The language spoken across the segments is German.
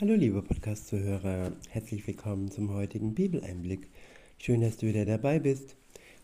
Hallo liebe Podcast-Zuhörer, herzlich willkommen zum heutigen Bibeleinblick. Schön, dass du wieder dabei bist.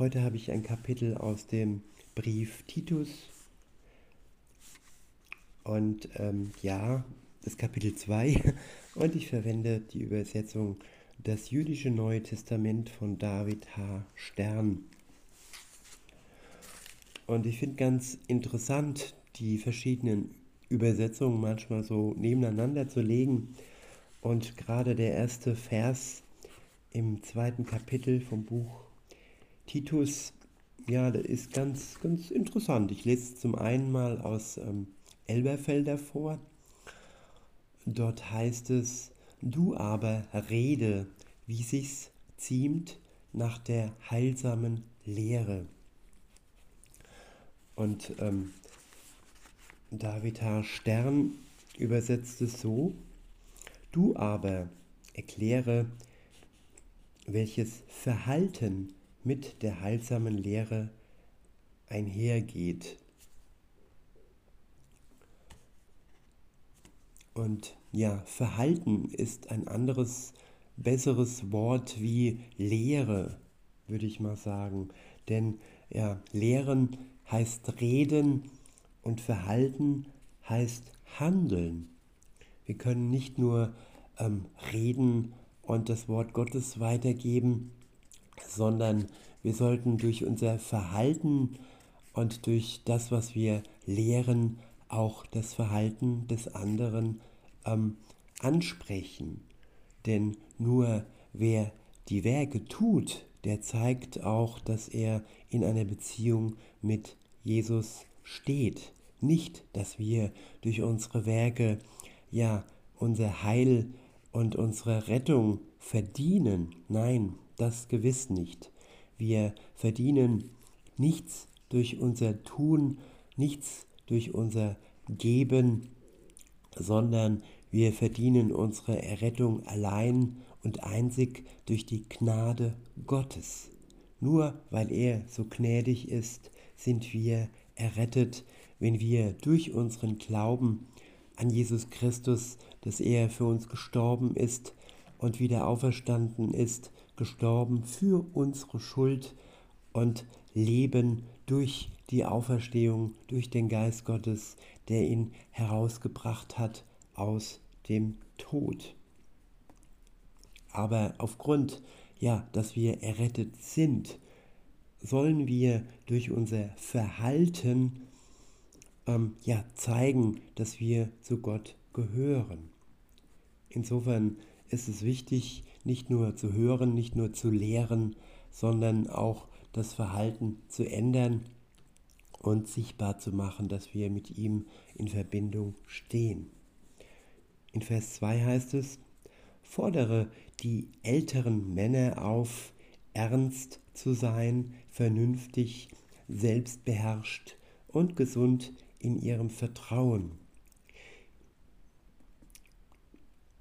Heute habe ich ein Kapitel aus dem Brief Titus. Und ähm, ja, das Kapitel 2. Und ich verwende die Übersetzung Das jüdische Neue Testament von David H. Stern. Und ich finde ganz interessant, die verschiedenen Übersetzungen manchmal so nebeneinander zu legen. Und gerade der erste Vers im zweiten Kapitel vom Buch Titus, ja, das ist ganz, ganz interessant. Ich lese es zum einen mal aus ähm, Elberfelder vor. Dort heißt es, du aber rede, wie sich's ziemt nach der heilsamen Lehre. Und ähm, David H. Stern übersetzt es so, du aber erkläre, welches Verhalten mit der heilsamen Lehre einhergeht. Und ja, Verhalten ist ein anderes, besseres Wort wie Lehre, würde ich mal sagen. Denn ja, Lehren heißt reden, und Verhalten heißt handeln. Wir können nicht nur ähm, reden und das Wort Gottes weitergeben, sondern wir sollten durch unser Verhalten und durch das, was wir lehren, auch das Verhalten des anderen ähm, ansprechen. Denn nur wer die Werke tut, der zeigt auch, dass er in einer Beziehung mit Jesus steht. Nicht, dass wir durch unsere Werke ja unser Heil und unsere Rettung verdienen. Nein, das gewiss nicht. Wir verdienen nichts durch unser Tun, nichts durch unser Geben, sondern wir verdienen unsere Errettung allein und einzig durch die Gnade Gottes. Nur weil er so gnädig ist, sind wir errettet, wenn wir durch unseren Glauben an Jesus Christus, dass er für uns gestorben ist und wieder auferstanden ist, gestorben für unsere Schuld und leben durch die Auferstehung, durch den Geist Gottes, der ihn herausgebracht hat aus dem Tod. Aber aufgrund, ja, dass wir errettet sind, sollen wir durch unser Verhalten ähm, ja, zeigen, dass wir zu Gott gehören. Insofern ist es wichtig, nicht nur zu hören, nicht nur zu lehren, sondern auch das Verhalten zu ändern und sichtbar zu machen, dass wir mit ihm in Verbindung stehen. In Vers 2 heißt es, fordere die älteren Männer auf, ernst zu sein, vernünftig, selbstbeherrscht und gesund in ihrem Vertrauen,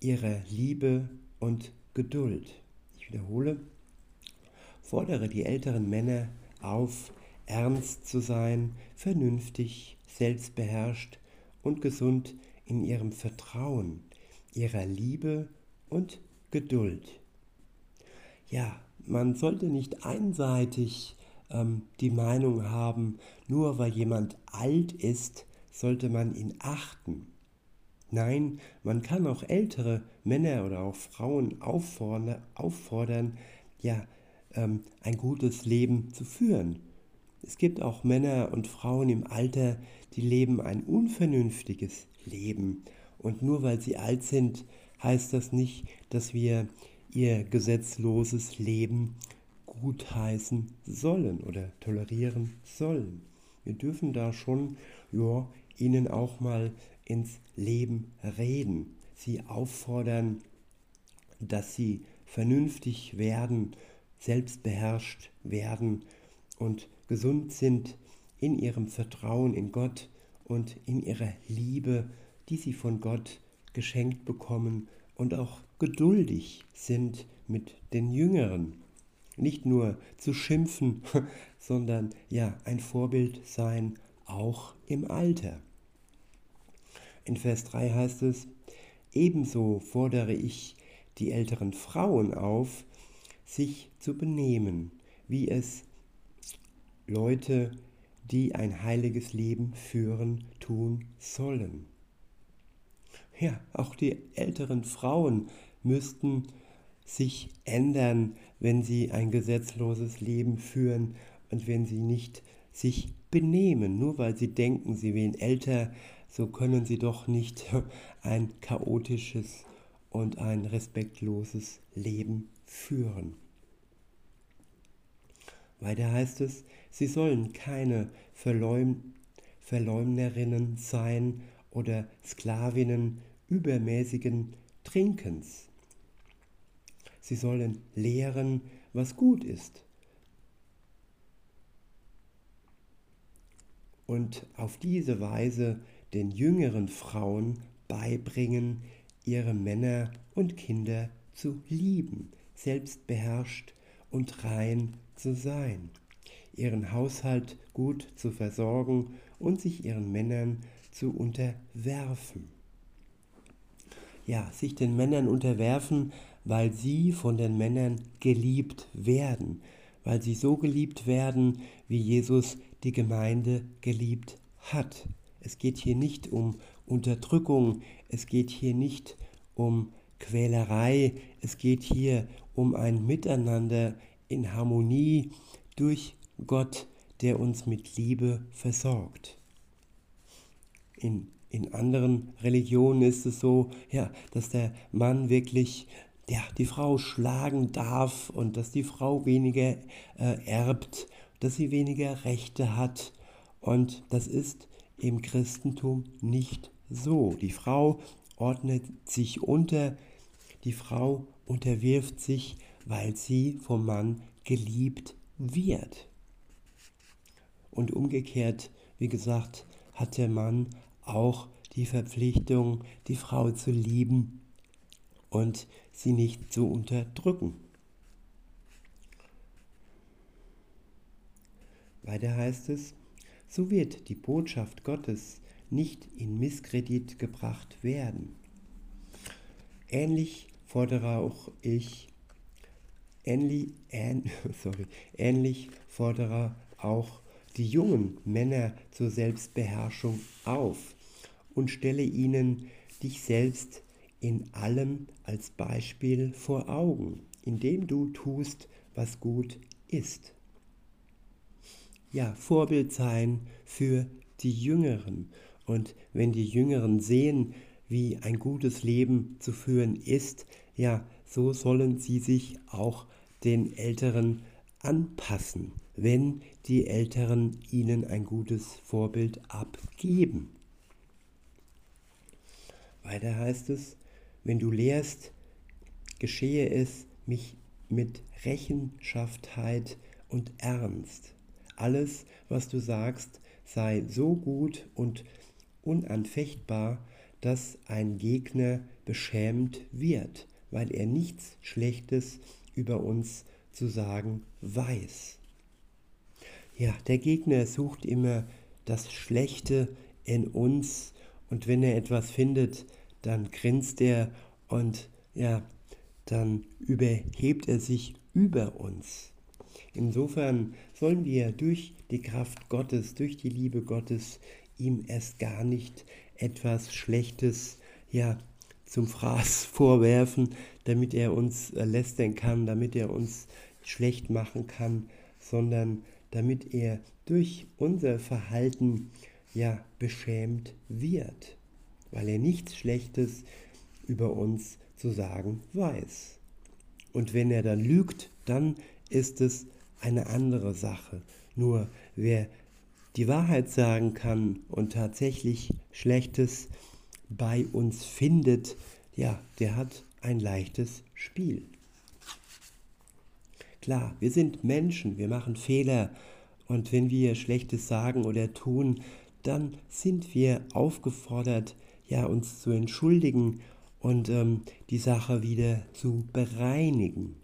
ihrer Liebe und Geduld. Ich wiederhole, fordere die älteren Männer auf, ernst zu sein, vernünftig, selbstbeherrscht und gesund in ihrem Vertrauen, ihrer Liebe und Geduld. Ja, man sollte nicht einseitig ähm, die Meinung haben, nur weil jemand alt ist, sollte man ihn achten. Nein, man kann auch ältere Männer oder auch Frauen auffordern, auffordern ja, ähm, ein gutes Leben zu führen. Es gibt auch Männer und Frauen im Alter, die leben ein unvernünftiges Leben. Und nur weil sie alt sind, heißt das nicht, dass wir ihr gesetzloses Leben gutheißen sollen oder tolerieren sollen. Wir dürfen da schon ja, ihnen auch mal ins Leben reden, sie auffordern, dass sie vernünftig werden, selbstbeherrscht werden und gesund sind in ihrem Vertrauen in Gott und in ihrer Liebe, die sie von Gott geschenkt bekommen und auch geduldig sind mit den Jüngeren. Nicht nur zu schimpfen, sondern ja, ein Vorbild sein, auch im Alter. In Vers 3 heißt es, ebenso fordere ich die älteren Frauen auf, sich zu benehmen, wie es Leute, die ein heiliges Leben führen, tun sollen. Ja, auch die älteren Frauen müssten sich ändern, wenn sie ein gesetzloses Leben führen und wenn sie nicht sich benehmen. Nur weil sie denken, sie wären älter, so können sie doch nicht ein chaotisches und ein respektloses Leben führen. Weiter heißt es, sie sollen keine Verleum Verleumderinnen sein oder Sklavinnen übermäßigen Trinkens. Sie sollen lehren, was gut ist. Und auf diese Weise den jüngeren Frauen beibringen, ihre Männer und Kinder zu lieben, selbstbeherrscht und rein zu sein, ihren Haushalt gut zu versorgen und sich ihren Männern zu unterwerfen. Ja, sich den Männern unterwerfen, weil sie von den Männern geliebt werden, weil sie so geliebt werden, wie Jesus die Gemeinde geliebt hat. Es geht hier nicht um Unterdrückung, es geht hier nicht um Quälerei, es geht hier um ein Miteinander in Harmonie durch Gott, der uns mit Liebe versorgt. In, in anderen Religionen ist es so, ja, dass der Mann wirklich ja, die Frau schlagen darf und dass die Frau weniger äh, erbt, dass sie weniger Rechte hat. Und das ist im Christentum nicht so. Die Frau ordnet sich unter, die Frau unterwirft sich, weil sie vom Mann geliebt wird. Und umgekehrt, wie gesagt, hat der Mann auch die Verpflichtung, die Frau zu lieben und sie nicht zu unterdrücken. Weiter heißt es, so wird die Botschaft Gottes nicht in Misskredit gebracht werden. Ähnlich fordere auch ich, ähnlich, ähn, sorry, ähnlich fordere auch die jungen Männer zur Selbstbeherrschung auf und stelle ihnen dich selbst in allem als Beispiel vor Augen, indem du tust, was gut ist. Ja, Vorbild sein für die Jüngeren. Und wenn die Jüngeren sehen, wie ein gutes Leben zu führen ist, ja, so sollen sie sich auch den Älteren anpassen, wenn die Älteren ihnen ein gutes Vorbild abgeben. Weiter heißt es, wenn du lehrst, geschehe es mich mit Rechenschaftheit und Ernst. Alles, was du sagst, sei so gut und unanfechtbar, dass ein Gegner beschämt wird, weil er nichts Schlechtes über uns zu sagen weiß. Ja, der Gegner sucht immer das Schlechte in uns und wenn er etwas findet, dann grinst er und ja, dann überhebt er sich über uns. Insofern sollen wir durch die Kraft Gottes, durch die Liebe Gottes ihm erst gar nicht etwas Schlechtes ja zum Fraß vorwerfen, damit er uns lästern kann, damit er uns schlecht machen kann, sondern damit er durch unser Verhalten ja beschämt wird weil er nichts Schlechtes über uns zu sagen weiß. Und wenn er dann lügt, dann ist es eine andere Sache. Nur wer die Wahrheit sagen kann und tatsächlich Schlechtes bei uns findet, ja, der hat ein leichtes Spiel. Klar, wir sind Menschen, wir machen Fehler und wenn wir Schlechtes sagen oder tun, dann sind wir aufgefordert, ja, uns zu entschuldigen und ähm, die Sache wieder zu bereinigen.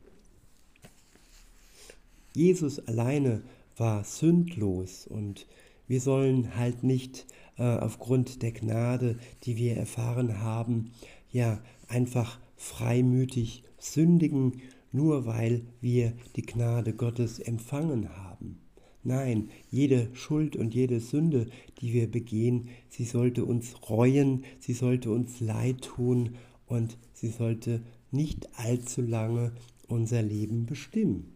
Jesus alleine war sündlos und wir sollen halt nicht äh, aufgrund der Gnade, die wir erfahren haben, ja einfach freimütig sündigen, nur weil wir die Gnade Gottes empfangen haben. Nein, jede Schuld und jede Sünde, die wir begehen, sie sollte uns reuen, sie sollte uns leid tun und sie sollte nicht allzu lange unser Leben bestimmen.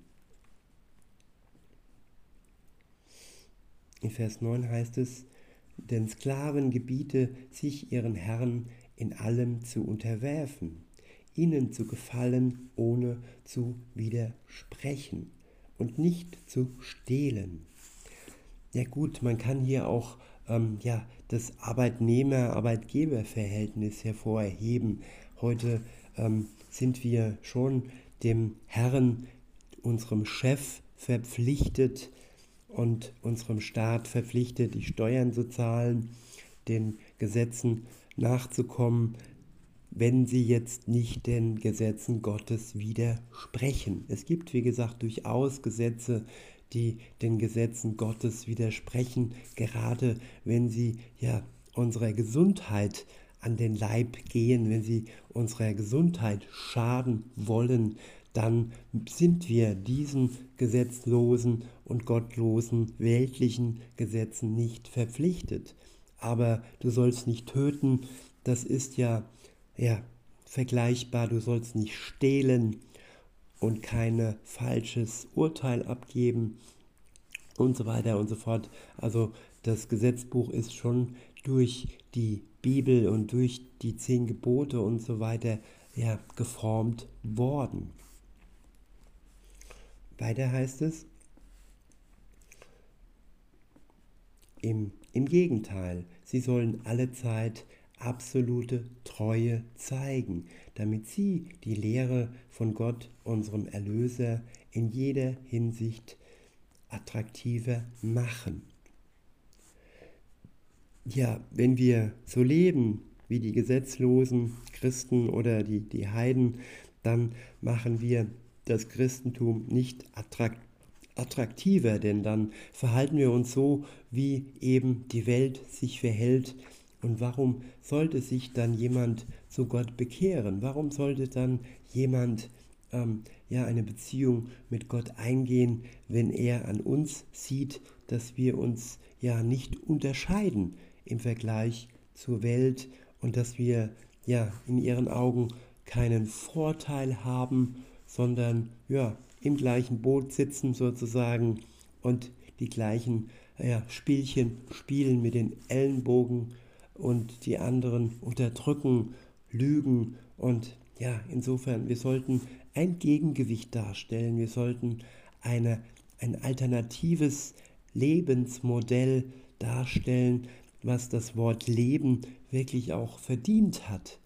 In Vers 9 heißt es, den Sklaven gebiete sich ihren Herren in allem zu unterwerfen, ihnen zu gefallen, ohne zu widersprechen und nicht zu stehlen. Ja gut, man kann hier auch ähm, ja, das Arbeitnehmer-Arbeitgeber-Verhältnis hervorheben. Heute ähm, sind wir schon dem Herrn, unserem Chef verpflichtet und unserem Staat verpflichtet, die Steuern zu zahlen, den Gesetzen nachzukommen, wenn sie jetzt nicht den Gesetzen Gottes widersprechen. Es gibt, wie gesagt, durchaus Gesetze, die den Gesetzen Gottes widersprechen, gerade wenn sie ja unserer Gesundheit an den Leib gehen, wenn sie unserer Gesundheit schaden wollen, dann sind wir diesen gesetzlosen und gottlosen weltlichen Gesetzen nicht verpflichtet. Aber du sollst nicht töten, das ist ja ja, vergleichbar, du sollst nicht stehlen und kein falsches Urteil abgeben und so weiter und so fort. Also das Gesetzbuch ist schon durch die Bibel und durch die zehn Gebote und so weiter ja, geformt worden. Weiter heißt es, im, im Gegenteil, sie sollen alle Zeit absolute Treue zeigen, damit sie die Lehre von Gott, unserem Erlöser, in jeder Hinsicht attraktiver machen. Ja, wenn wir so leben wie die gesetzlosen Christen oder die, die Heiden, dann machen wir das Christentum nicht attraktiver, denn dann verhalten wir uns so, wie eben die Welt sich verhält, und warum sollte sich dann jemand zu Gott bekehren? Warum sollte dann jemand ähm, ja eine Beziehung mit Gott eingehen, wenn er an uns sieht, dass wir uns ja nicht unterscheiden im Vergleich zur Welt und dass wir ja in ihren Augen keinen Vorteil haben, sondern ja im gleichen Boot sitzen sozusagen und die gleichen ja, Spielchen spielen mit den Ellenbogen und die anderen unterdrücken, lügen und ja, insofern, wir sollten ein Gegengewicht darstellen, wir sollten eine, ein alternatives Lebensmodell darstellen, was das Wort Leben wirklich auch verdient hat.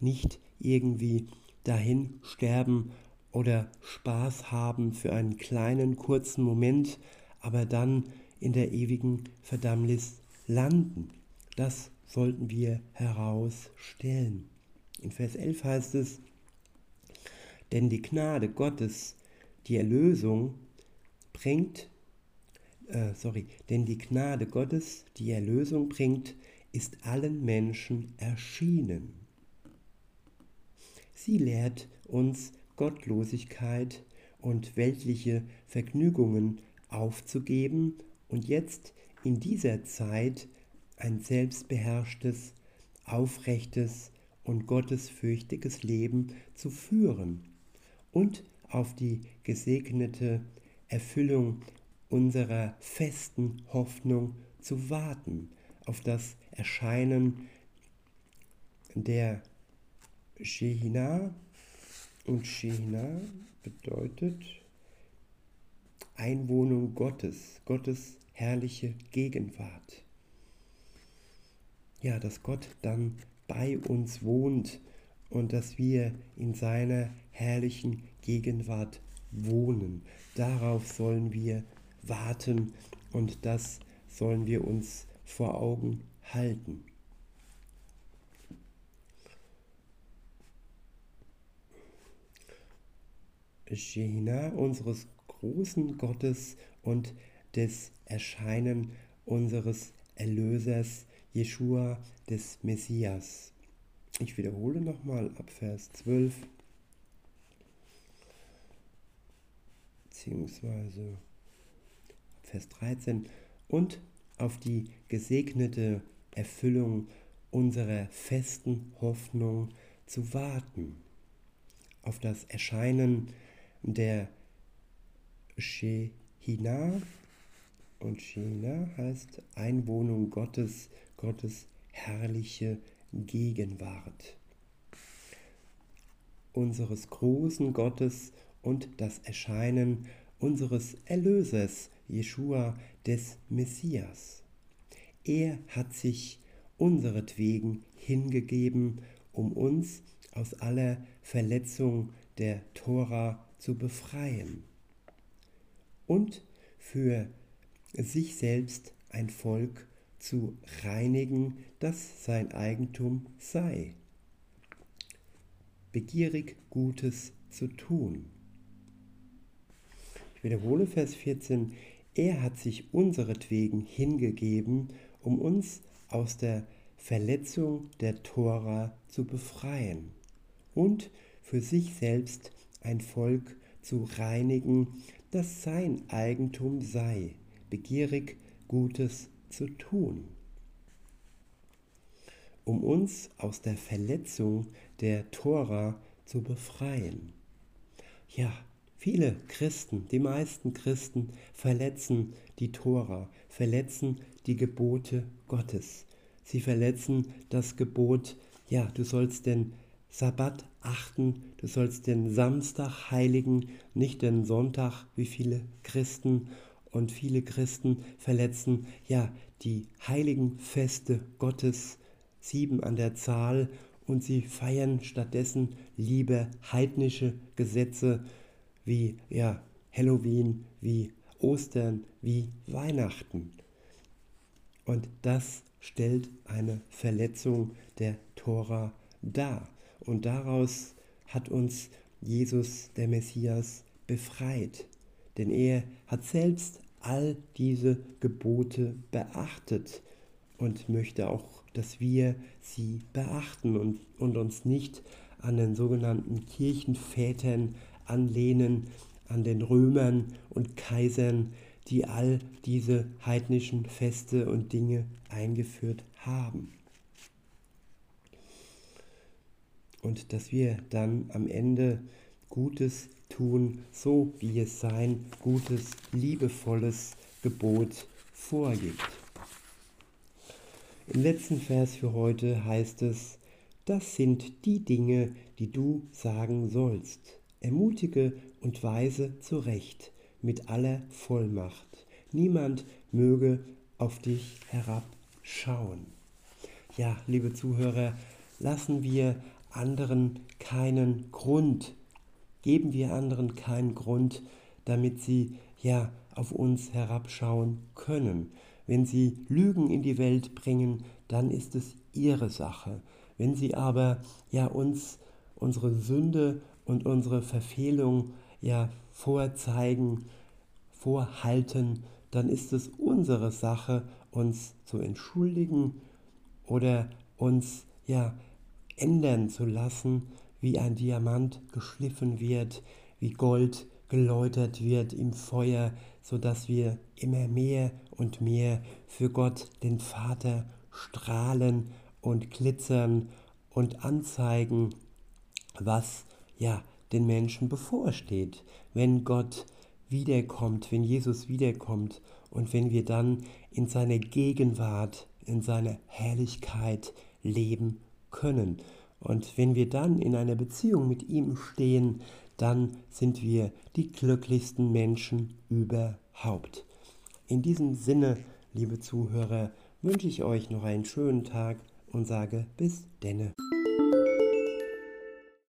Nicht irgendwie dahin sterben oder Spaß haben für einen kleinen, kurzen Moment, aber dann in der ewigen Verdammnis landen. Das sollten wir herausstellen. In Vers 11 heißt es, denn die Gnade Gottes, die Erlösung bringt, äh, sorry, denn die Gnade Gottes, die Erlösung bringt, ist allen Menschen erschienen. Sie lehrt uns Gottlosigkeit und weltliche Vergnügungen aufzugeben und jetzt in dieser Zeit ein selbstbeherrschtes, aufrechtes und gottesfürchtiges Leben zu führen und auf die gesegnete Erfüllung unserer festen Hoffnung zu warten, auf das Erscheinen der Shehina. Und Shehina bedeutet Einwohnung Gottes, Gottes herrliche Gegenwart ja, dass Gott dann bei uns wohnt und dass wir in seiner herrlichen Gegenwart wohnen. Darauf sollen wir warten und das sollen wir uns vor Augen halten. Shehina unseres großen Gottes und des Erscheinen unseres Erlösers Jeschua des Messias. Ich wiederhole nochmal ab Vers 12 beziehungsweise Vers 13 und auf die gesegnete Erfüllung unserer festen Hoffnung zu warten, auf das Erscheinen der Shehina und Shehina heißt Einwohnung Gottes, Gottes herrliche Gegenwart unseres großen Gottes und das Erscheinen unseres Erlösers, Jeschua des Messias. Er hat sich unseretwegen hingegeben, um uns aus aller Verletzung der Tora zu befreien und für sich selbst ein Volk zu reinigen, das sein Eigentum sei, begierig Gutes zu tun. Ich wiederhole Vers 14, er hat sich unseretwegen hingegeben, um uns aus der Verletzung der Tora zu befreien und für sich selbst ein Volk zu reinigen, das sein Eigentum sei, begierig Gutes zu tun. Um uns aus der Verletzung der Tora zu befreien. Ja, viele Christen, die meisten Christen verletzen die Tora, verletzen die Gebote Gottes. Sie verletzen das Gebot, ja, du sollst den Sabbat achten, du sollst den Samstag heiligen, nicht den Sonntag, wie viele Christen und viele Christen verletzen ja die heiligen Feste Gottes, sieben an der Zahl, und sie feiern stattdessen lieber heidnische Gesetze wie ja Halloween, wie Ostern, wie Weihnachten. Und das stellt eine Verletzung der Tora dar. Und daraus hat uns Jesus, der Messias, befreit. Denn er hat selbst all diese Gebote beachtet und möchte auch, dass wir sie beachten und, und uns nicht an den sogenannten Kirchenvätern anlehnen, an den Römern und Kaisern, die all diese heidnischen Feste und Dinge eingeführt haben. Und dass wir dann am Ende Gutes tun, so wie es sein gutes, liebevolles Gebot vorgibt. Im letzten Vers für heute heißt es, das sind die Dinge, die du sagen sollst. Ermutige und weise zurecht mit aller Vollmacht. Niemand möge auf dich herabschauen. Ja, liebe Zuhörer, lassen wir anderen keinen Grund geben wir anderen keinen Grund, damit sie ja auf uns herabschauen können. Wenn sie Lügen in die Welt bringen, dann ist es ihre Sache. Wenn sie aber ja uns unsere Sünde und unsere Verfehlung ja vorzeigen, vorhalten, dann ist es unsere Sache, uns zu entschuldigen oder uns ja ändern zu lassen wie ein Diamant geschliffen wird, wie Gold geläutert wird im Feuer, so dass wir immer mehr und mehr für Gott, den Vater, strahlen und glitzern und anzeigen, was ja den Menschen bevorsteht, wenn Gott wiederkommt, wenn Jesus wiederkommt und wenn wir dann in seiner Gegenwart, in seiner Herrlichkeit leben können. Und wenn wir dann in einer Beziehung mit ihm stehen, dann sind wir die glücklichsten Menschen überhaupt. In diesem Sinne, liebe Zuhörer, wünsche ich euch noch einen schönen Tag und sage bis denne.